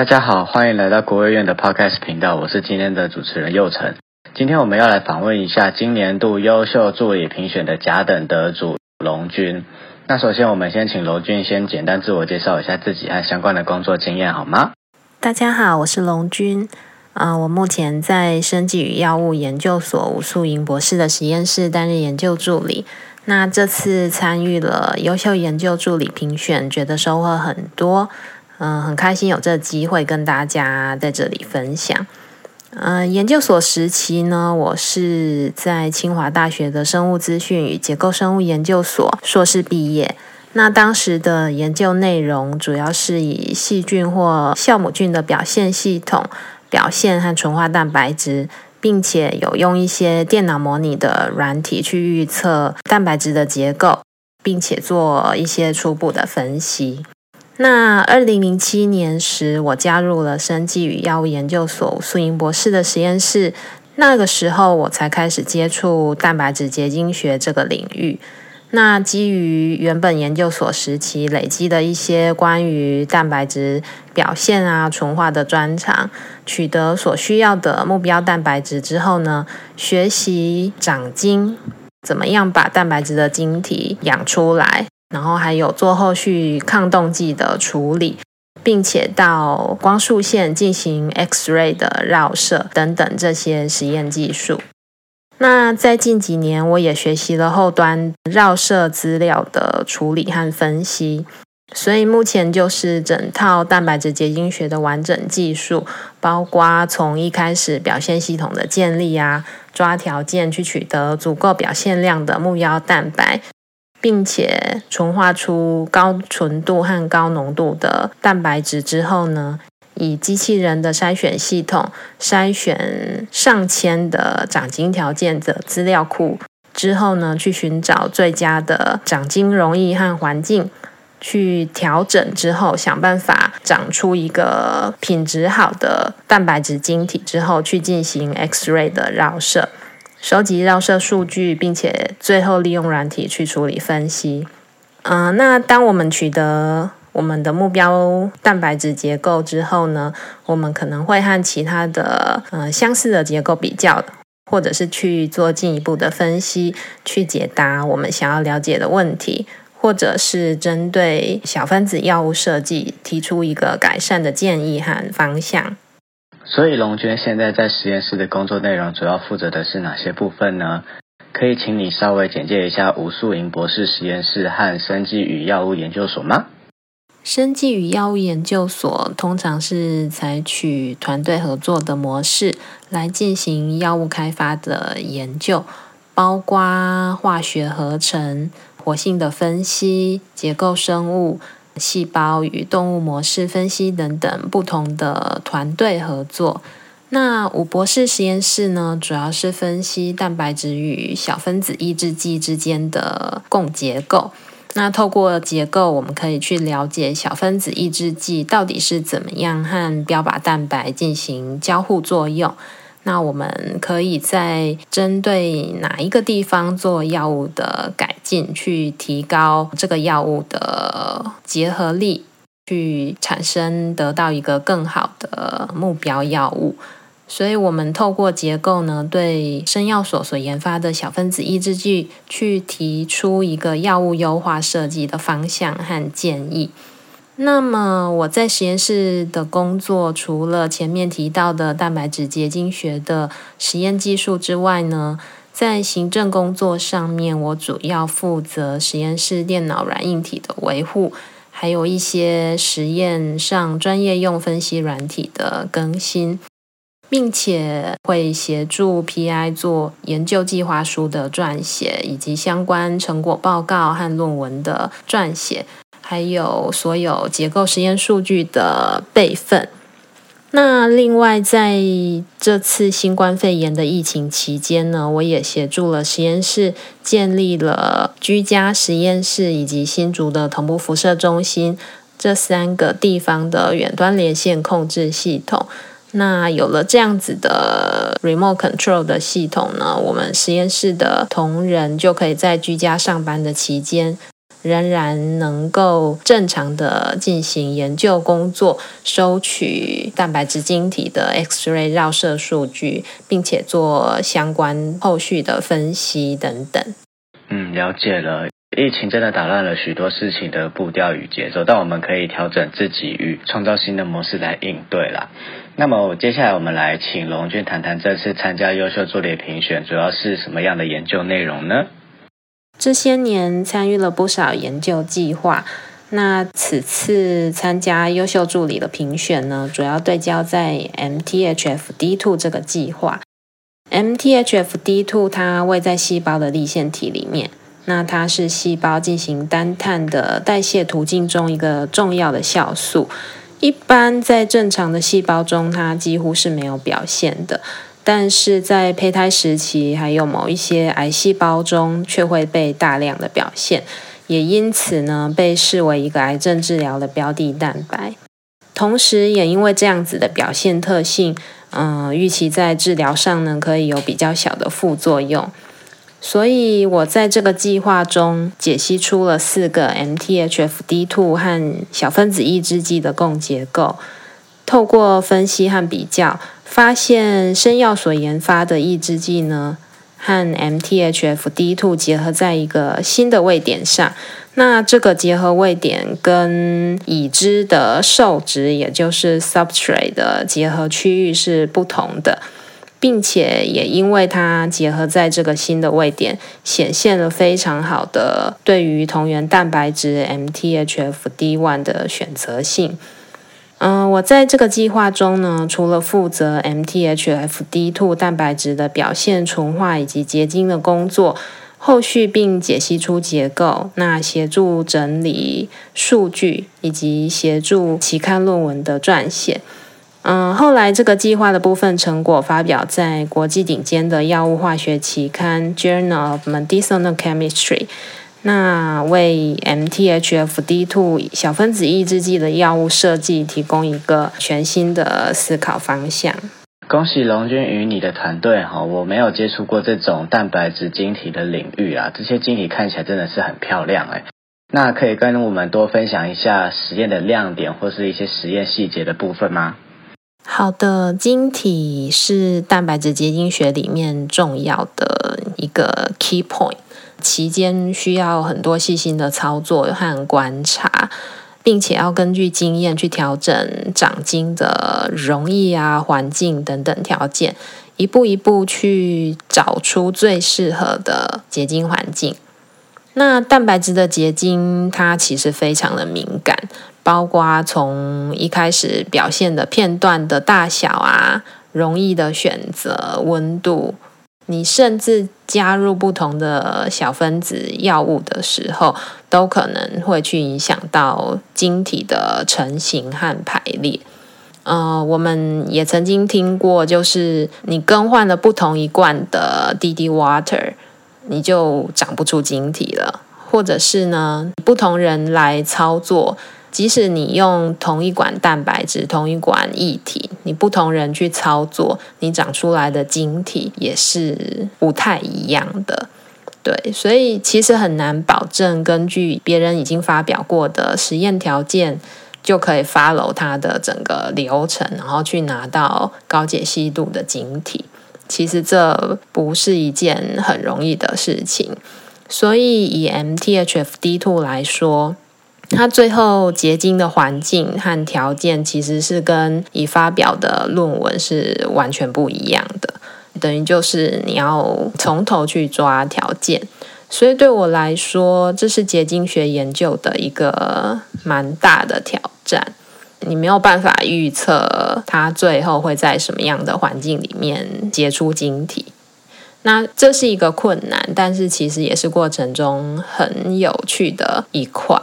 大家好，欢迎来到国务院的 Podcast 频道，我是今天的主持人佑成。今天我们要来访问一下今年度优秀助理评选的甲等得主龙军。那首先，我们先请龙军先简单自我介绍一下自己和相关的工作经验，好吗？大家好，我是龙军。啊、我目前在生技与药物研究所吴素莹博士的实验室担任研究助理。那这次参与了优秀研究助理评选，觉得收获很多。嗯、很开心有这个机会跟大家在这里分享。嗯、研究所时期呢，我是在清华大学的生物资讯与结构生物研究所硕士毕业。那当时的研究内容主要是以细菌或酵母菌的表现系统、表现和纯化蛋白质，并且有用一些电脑模拟的软体去预测蛋白质的结构，并且做一些初步的分析。那二零零七年时，我加入了生技与药物研究所苏莹博士的实验室。那个时候，我才开始接触蛋白质结晶学这个领域。那基于原本研究所时期累积的一些关于蛋白质表现啊、纯化的专长，取得所需要的目标蛋白质之后呢，学习长晶，怎么样把蛋白质的晶体养出来。然后还有做后续抗冻剂的处理，并且到光束线进行 X-ray 的绕射等等这些实验技术。那在近几年，我也学习了后端绕射资料的处理和分析。所以目前就是整套蛋白质结晶学的完整技术，包括从一开始表现系统的建立啊，抓条件去取得足够表现量的目标蛋白。并且纯化出高纯度和高浓度的蛋白质之后呢，以机器人的筛选系统筛选上千的长晶条件的资料库之后呢，去寻找最佳的长晶容易和环境，去调整之后，想办法长出一个品质好的蛋白质晶体之后，去进行 X-ray 的绕射。收集绕射数据，并且最后利用软体去处理分析。嗯、呃，那当我们取得我们的目标蛋白质结构之后呢，我们可能会和其他的呃相似的结构比较，或者是去做进一步的分析，去解答我们想要了解的问题，或者是针对小分子药物设计提出一个改善的建议和方向。所以龙娟现在在实验室的工作内容主要负责的是哪些部分呢？可以请你稍微简介一下吴素莹博士实验室和生技与药物研究所吗？生技与药物研究所通常是采取团队合作的模式来进行药物开发的研究，包括化学合成、活性的分析、结构生物。细胞与动物模式分析等等不同的团队合作。那吴博士实验室呢，主要是分析蛋白质与小分子抑制剂之间的共结构。那透过结构，我们可以去了解小分子抑制剂到底是怎么样和标靶蛋白进行交互作用。那我们可以在针对哪一个地方做药物的改进，去提高这个药物的结合力，去产生得到一个更好的目标药物。所以，我们透过结构呢，对生药所所研发的小分子抑制剂，去提出一个药物优化设计的方向和建议。那么我在实验室的工作，除了前面提到的蛋白质结晶学的实验技术之外呢，在行政工作上面，我主要负责实验室电脑软硬体的维护，还有一些实验上专业用分析软体的更新，并且会协助 PI 做研究计划书的撰写，以及相关成果报告和论文的撰写。还有所有结构实验数据的备份。那另外，在这次新冠肺炎的疫情期间呢，我也协助了实验室建立了居家实验室以及新竹的同步辐射中心这三个地方的远端连线控制系统。那有了这样子的 remote control 的系统呢，我们实验室的同仁就可以在居家上班的期间。仍然能够正常的进行研究工作，收取蛋白质晶体的 X-ray 绕射数据，并且做相关后续的分析等等。嗯，了解了。疫情真的打乱了许多事情的步调与节奏，但我们可以调整自己与创造新的模式来应对啦。那么接下来我们来请龙俊谈谈这次参加优秀助理评选主要是什么样的研究内容呢？这些年参与了不少研究计划，那此次参加优秀助理的评选呢，主要对焦在 MTHFR-D2 这个计划。MTHFR-D2 它位在细胞的粒线体里面。那它是细胞进行单碳的代谢途径中一个重要的酵素，一般在正常的细胞中，它几乎是没有表现的，但是在胚胎时期，还有某一些癌细胞中，却会被大量的表现，也因此呢，被视为一个癌症治疗的标的蛋白。同时，也因为这样子的表现特性，嗯、预期在治疗上呢，可以有比较小的副作用。所以我在这个计划中解析出了四个 MTHFD2 和小分子抑制剂的共结构，透过分析和比较，发现生药所研发的抑制剂呢，和 MTHFR-D2 结合在一个新的位点上。那这个结合位点跟已知的受质，也就是 substrate 的结合区域是不同的。并且也因为它结合在这个新的位点，显现了非常好的对于同源蛋白质 MTHFR-D1 的选择性。嗯、我在这个计划中呢，除了负责 MTHF D2 蛋白质的表现、纯化以及结晶的工作，后续并解析出结构，那协助整理数据以及协助期刊论文的撰写。嗯，后来这个计划的部分成果发表在国际顶尖的药物化学期刊《Journal of Medicinal Chemistry》，那为 MTHFR-D2 小分子抑制剂的药物设计提供一个全新的思考方向。恭喜龙君与你的团队哈！我没有接触过这种蛋白质晶体的领域啊，这些晶体看起来真的是很漂亮哎。那可以跟我们多分享一下实验的亮点或是一些实验细节的部分吗？好的，晶体是蛋白质结晶学里面重要的一个 key point，期间需要很多细心的操作和观察，并且要根据经验去调整长晶的容易啊、环境等等条件，一步一步去找出最适合的结晶环境。那蛋白质的结晶，它其实非常的敏感。包括从一开始表现的片段的大小啊，容易的选择温度，你甚至加入不同的小分子药物的时候，都可能会去影响到晶体的成型和排列。呃，我们也曾经听过，就是你更换了不同一罐的滴滴 water，你就长不出晶体了，或者是呢，不同人来操作。即使你用同一管蛋白质、同一管液体，你不同人去操作，你长出来的晶体也是不太一样的。对，所以其实很难保证根据别人已经发表过的实验条件，就可以 follow 它的整个流程，然后去拿到高解析度的晶体。其实这不是一件很容易的事情。所以以 MTHFR-D2 来说，它最后结晶的环境和条件其实是跟已发表的论文是完全不一样的，等于就是你要从头去抓条件。所以对我来说，这是结晶学研究的一个蛮大的挑战。你没有办法预测它最后会在什么样的环境里面结出晶体。那这是一个困难，但是其实也是过程中很有趣的一块。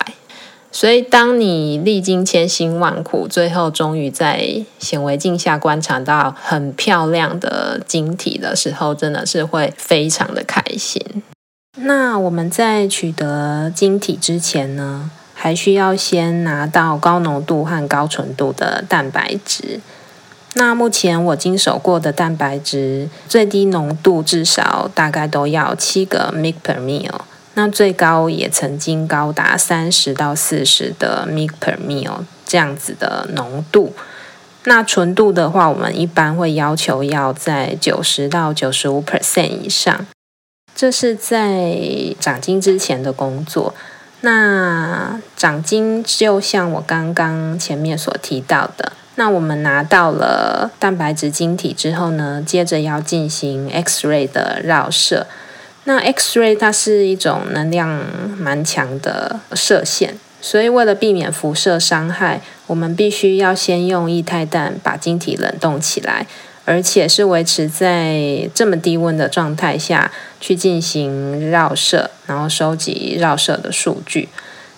所以，当你历经千辛万苦，最后终于在显微镜下观察到很漂亮的晶体的时候，真的是会非常的开心。那我们在取得晶体之前呢，还需要先拿到高浓度和高纯度的蛋白质。那目前我经手过的蛋白质最低浓度至少大概都要七个 mg per ml。那最高也曾经高达三十到四十的 mg per ml 这样子的浓度。那纯度的话，我们一般会要求要在九十到九十五 percent 以上。这是在长精之前的工作。那长精就像我刚刚前面所提到的，那我们拿到了蛋白质晶体之后呢，接着要进行 X-ray 的绕射。那 X-ray 它是一种能量蛮强的射线，所以为了避免辐射伤害，我们必须要先用液态氮把晶体冷冻起来。而且是维持在这么低温的状态下去进行绕射，然后收集绕射的数据。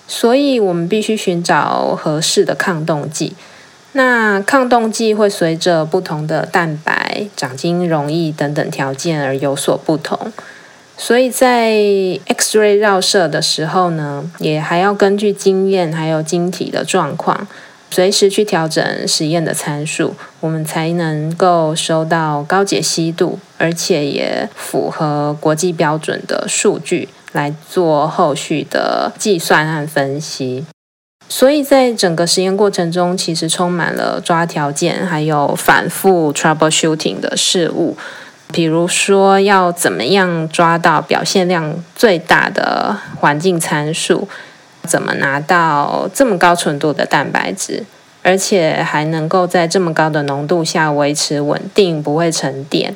所以我们必须寻找合适的抗冻剂。那抗冻剂会随着不同的蛋白、长晶容易等等条件而有所不同。所以在 X-ray 绕射的时候呢，也还要根据经验还有晶体的状况。随时去调整实验的参数，我们才能够收到高解析度，而且也符合国际标准的数据来做后续的计算和分析。所以在整个实验过程中，其实充满了抓条件，还有反复 troubleshooting 的事物。比如说，要怎么样抓到表现量最大的环境参数？怎么拿到这么高纯度的蛋白质，而且还能够在这么高的浓度下维持稳定，不会沉淀？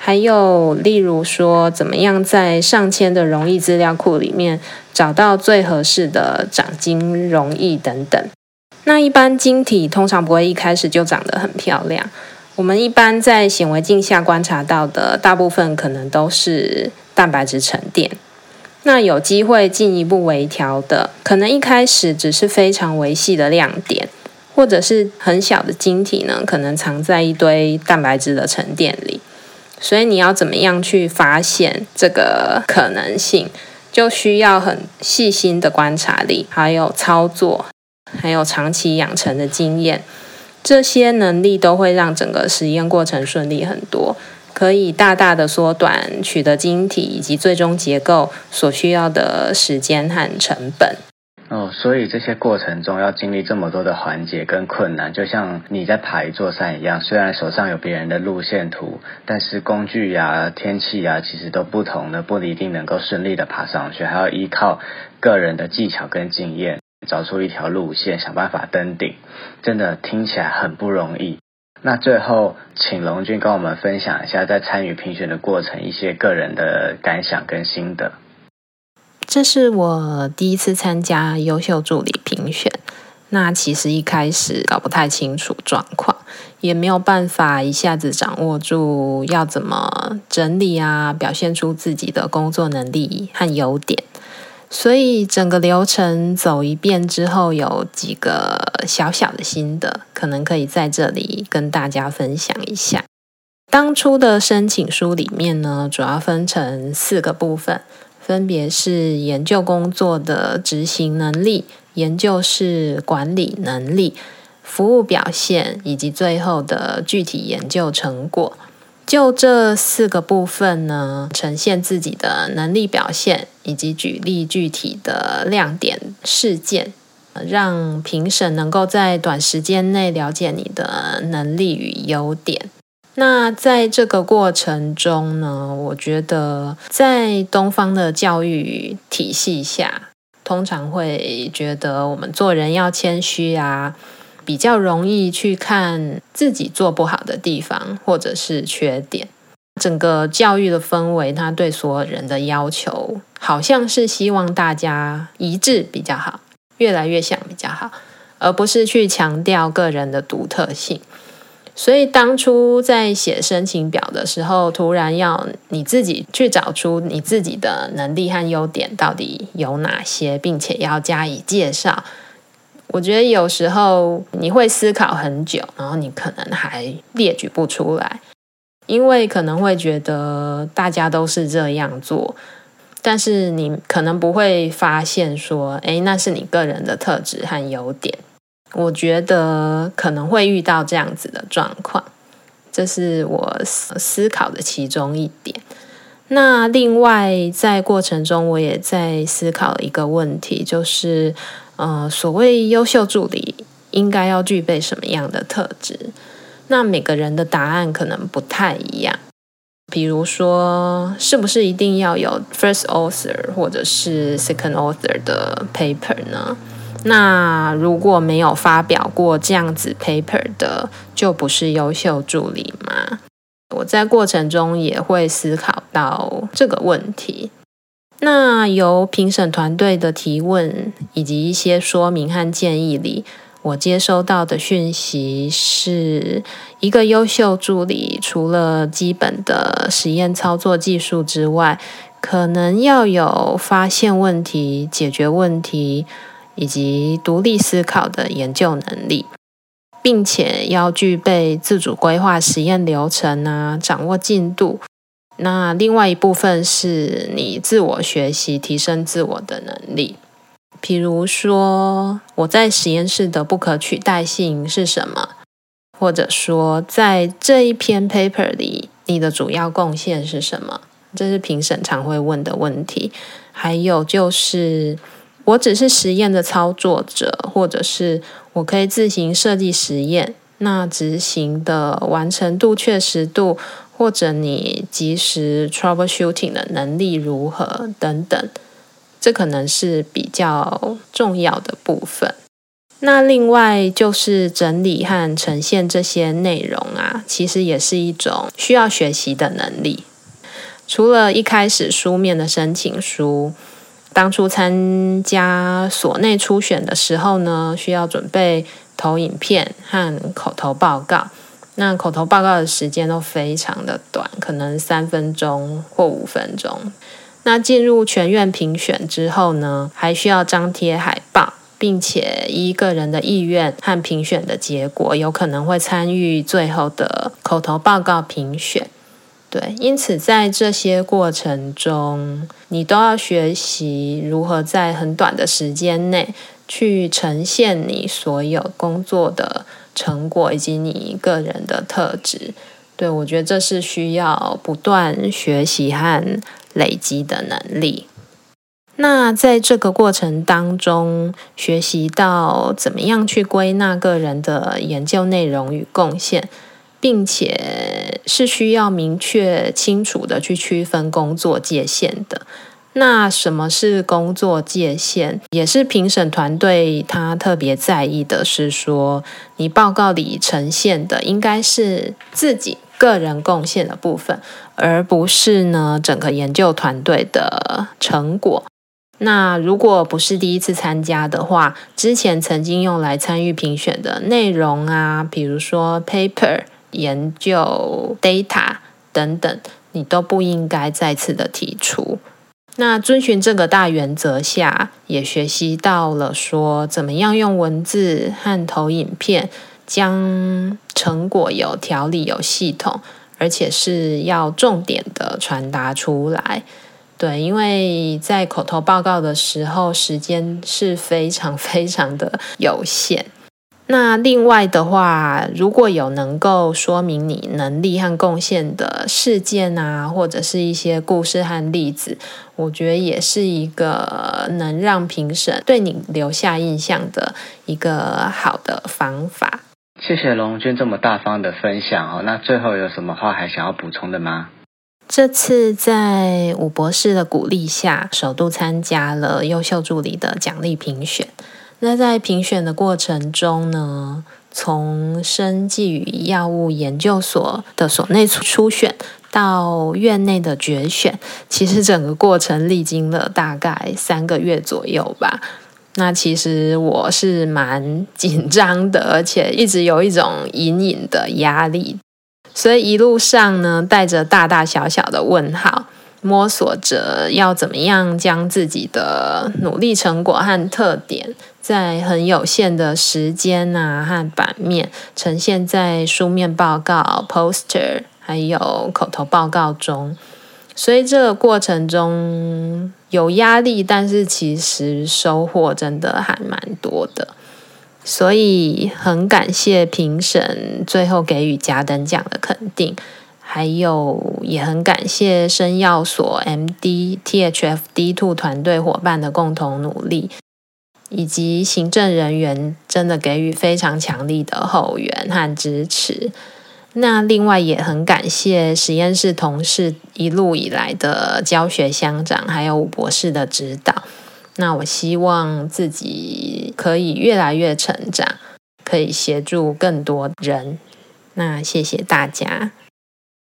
还有，例如说，怎么样在上千的溶液资料库里面找到最合适的长精溶液等等？那一般晶体通常不会一开始就长得很漂亮。我们一般在显微镜下观察到的，大部分可能都是蛋白质沉淀。那有机会进一步微调的，可能一开始只是非常微细的亮点，或者是很小的晶体呢，可能藏在一堆蛋白质的沉淀里。所以你要怎么样去发现这个可能性，就需要很细心的观察力，还有操作，还有长期养成的经验，这些能力都会让整个实验过程顺利很多。可以大大的缩短取得晶体以及最终结构所需要的时间和成本。哦，所以这些过程中要经历这么多的环节跟困难，就像你在爬一座山一样。虽然手上有别人的路线图，但是工具呀、天气呀，其实都不同的，不一定能够顺利的爬上去，还要依靠个人的技巧跟经验，找出一条路线，想办法登顶。真的听起来很不容易。那最后，请龙君跟我们分享一下在参与评选的过程一些个人的感想跟心得。这是我第一次参加优秀助理评选，那其实一开始搞不太清楚状况，也没有办法一下子掌握住要怎么整理啊，表现出自己的工作能力和优点。所以整个流程走一遍之后，有几个小小的心得，可能可以在这里跟大家分享一下。当初的申请书里面呢，主要分成四个部分，分别是研究工作的执行能力、研究室管理能力、服务表现，以及最后的具体研究成果。就这四个部分呢，呈现自己的能力表现，以及举例具体的亮点事件，让评审能够在短时间内了解你的能力与优点。那在这个过程中呢，我觉得在东方的教育体系下，通常会觉得我们做人要谦虚啊。比较容易去看自己做不好的地方，或者是缺点。整个教育的氛围，它对所有人的要求，好像是希望大家一致比较好，越来越像比较好，而不是去强调个人的独特性。所以当初在写申请表的时候，突然要你自己去找出你自己的能力和优点到底有哪些，并且要加以介绍。我觉得有时候你会思考很久，然后你可能还列举不出来，因为可能会觉得大家都是这样做，但是你可能不会发现说，诶，那是你个人的特质和优点。我觉得可能会遇到这样子的状况，这是我思考的其中一点。那另外在过程中，我也在思考一个问题，就是呃，所谓优秀助理应该要具备什么样的特质？那每个人的答案可能不太一样。比如说，是不是一定要有 first author 或者是 second author 的 paper 呢？那如果没有发表过这样子 paper 的，就不是优秀助理吗？我在过程中也会思考到这个问题。那由评审团队的提问以及一些说明和建议里，我接收到的讯息是一个优秀助理，除了基本的实验操作技术之外，可能要有发现问题、解决问题以及独立思考的研究能力，并且要具备自主规划实验流程啊，掌握进度。那另外一部分是你自我学习、提升自我的能力。比如说，我在实验室的不可取代性是什么？或者说，在这一篇 paper 里，你的主要贡献是什么？这是评审常会问的问题。还有就是，我只是实验的操作者，或者是我可以自行设计实验，那执行的完成度、确实度，或者你及时 troubleshooting 的能力如何等等。这可能是比较重要的部分。那另外就是整理和呈现这些内容啊，其实也是一种需要学习的能力。除了一开始书面的申请书，当初参加所内初选的时候呢，需要准备投影片和口头报告。那口头报告的时间都非常的短，可能三分钟或五分钟。那进入全院评选之后呢，还需要张贴海报，并且依个人的意愿和评选的结果，有可能会参与最后的口头报告评选。对，因此在这些过程中，你都要学习如何在很短的时间内去呈现你所有工作的成果以及你个人的特质。对，我觉得这是需要不断学习和累积的能力。那在这个过程当中，学习到怎么样去归纳个人的研究内容与贡献，并且是需要明确清楚的去区分工作界限的。那什么是工作界限？也是评审团队他特别在意的，是说你报告里呈现的应该是自己。个人贡献的部分，而不是呢整个研究团队的成果。那如果不是第一次参加的话，之前曾经用来参与评选的内容啊，比如说 paper、研究 data 等等，你都不应该再次的提出。那遵循这个大原则下，也学习到了说怎么样用文字和投影片。将成果有条理、有系统，而且是要重点的传达出来。对，因为在口头报告的时候，时间是非常非常的有限。那另外的话，如果有能够说明你能力和贡献的事件啊，或者是一些故事和例子，我觉得也是一个能让评审对你留下印象的一个好的方法。谢谢龙君这么大方的分享哦。那最后有什么话还想要补充的吗？这次在伍博士的鼓励下，首度参加了优秀助理的奖励评选。那在评选的过程中呢，从生技与药物研究所的所内初选到院内的决选，其实整个过程历经了大概三个月左右吧。那其实我是蛮紧张的，而且一直有一种隐隐的压力，所以一路上呢，带着大大小小的问号，摸索着要怎么样将自己的努力成果和特点，在很有限的时间啊和版面呈现在书面报告、poster 还有口头报告中。所以这个过程中有压力，但是其实收获真的还蛮多的。所以很感谢评审最后给予甲等奖的肯定，还有也很感谢生药所 MD THFD Two 团队伙伴的共同努力，以及行政人员真的给予非常强力的后援和支持。那另外也很感谢实验室同事一路以来的教学相长，还有吴博士的指导。那我希望自己可以越来越成长，可以协助更多人。那谢谢大家。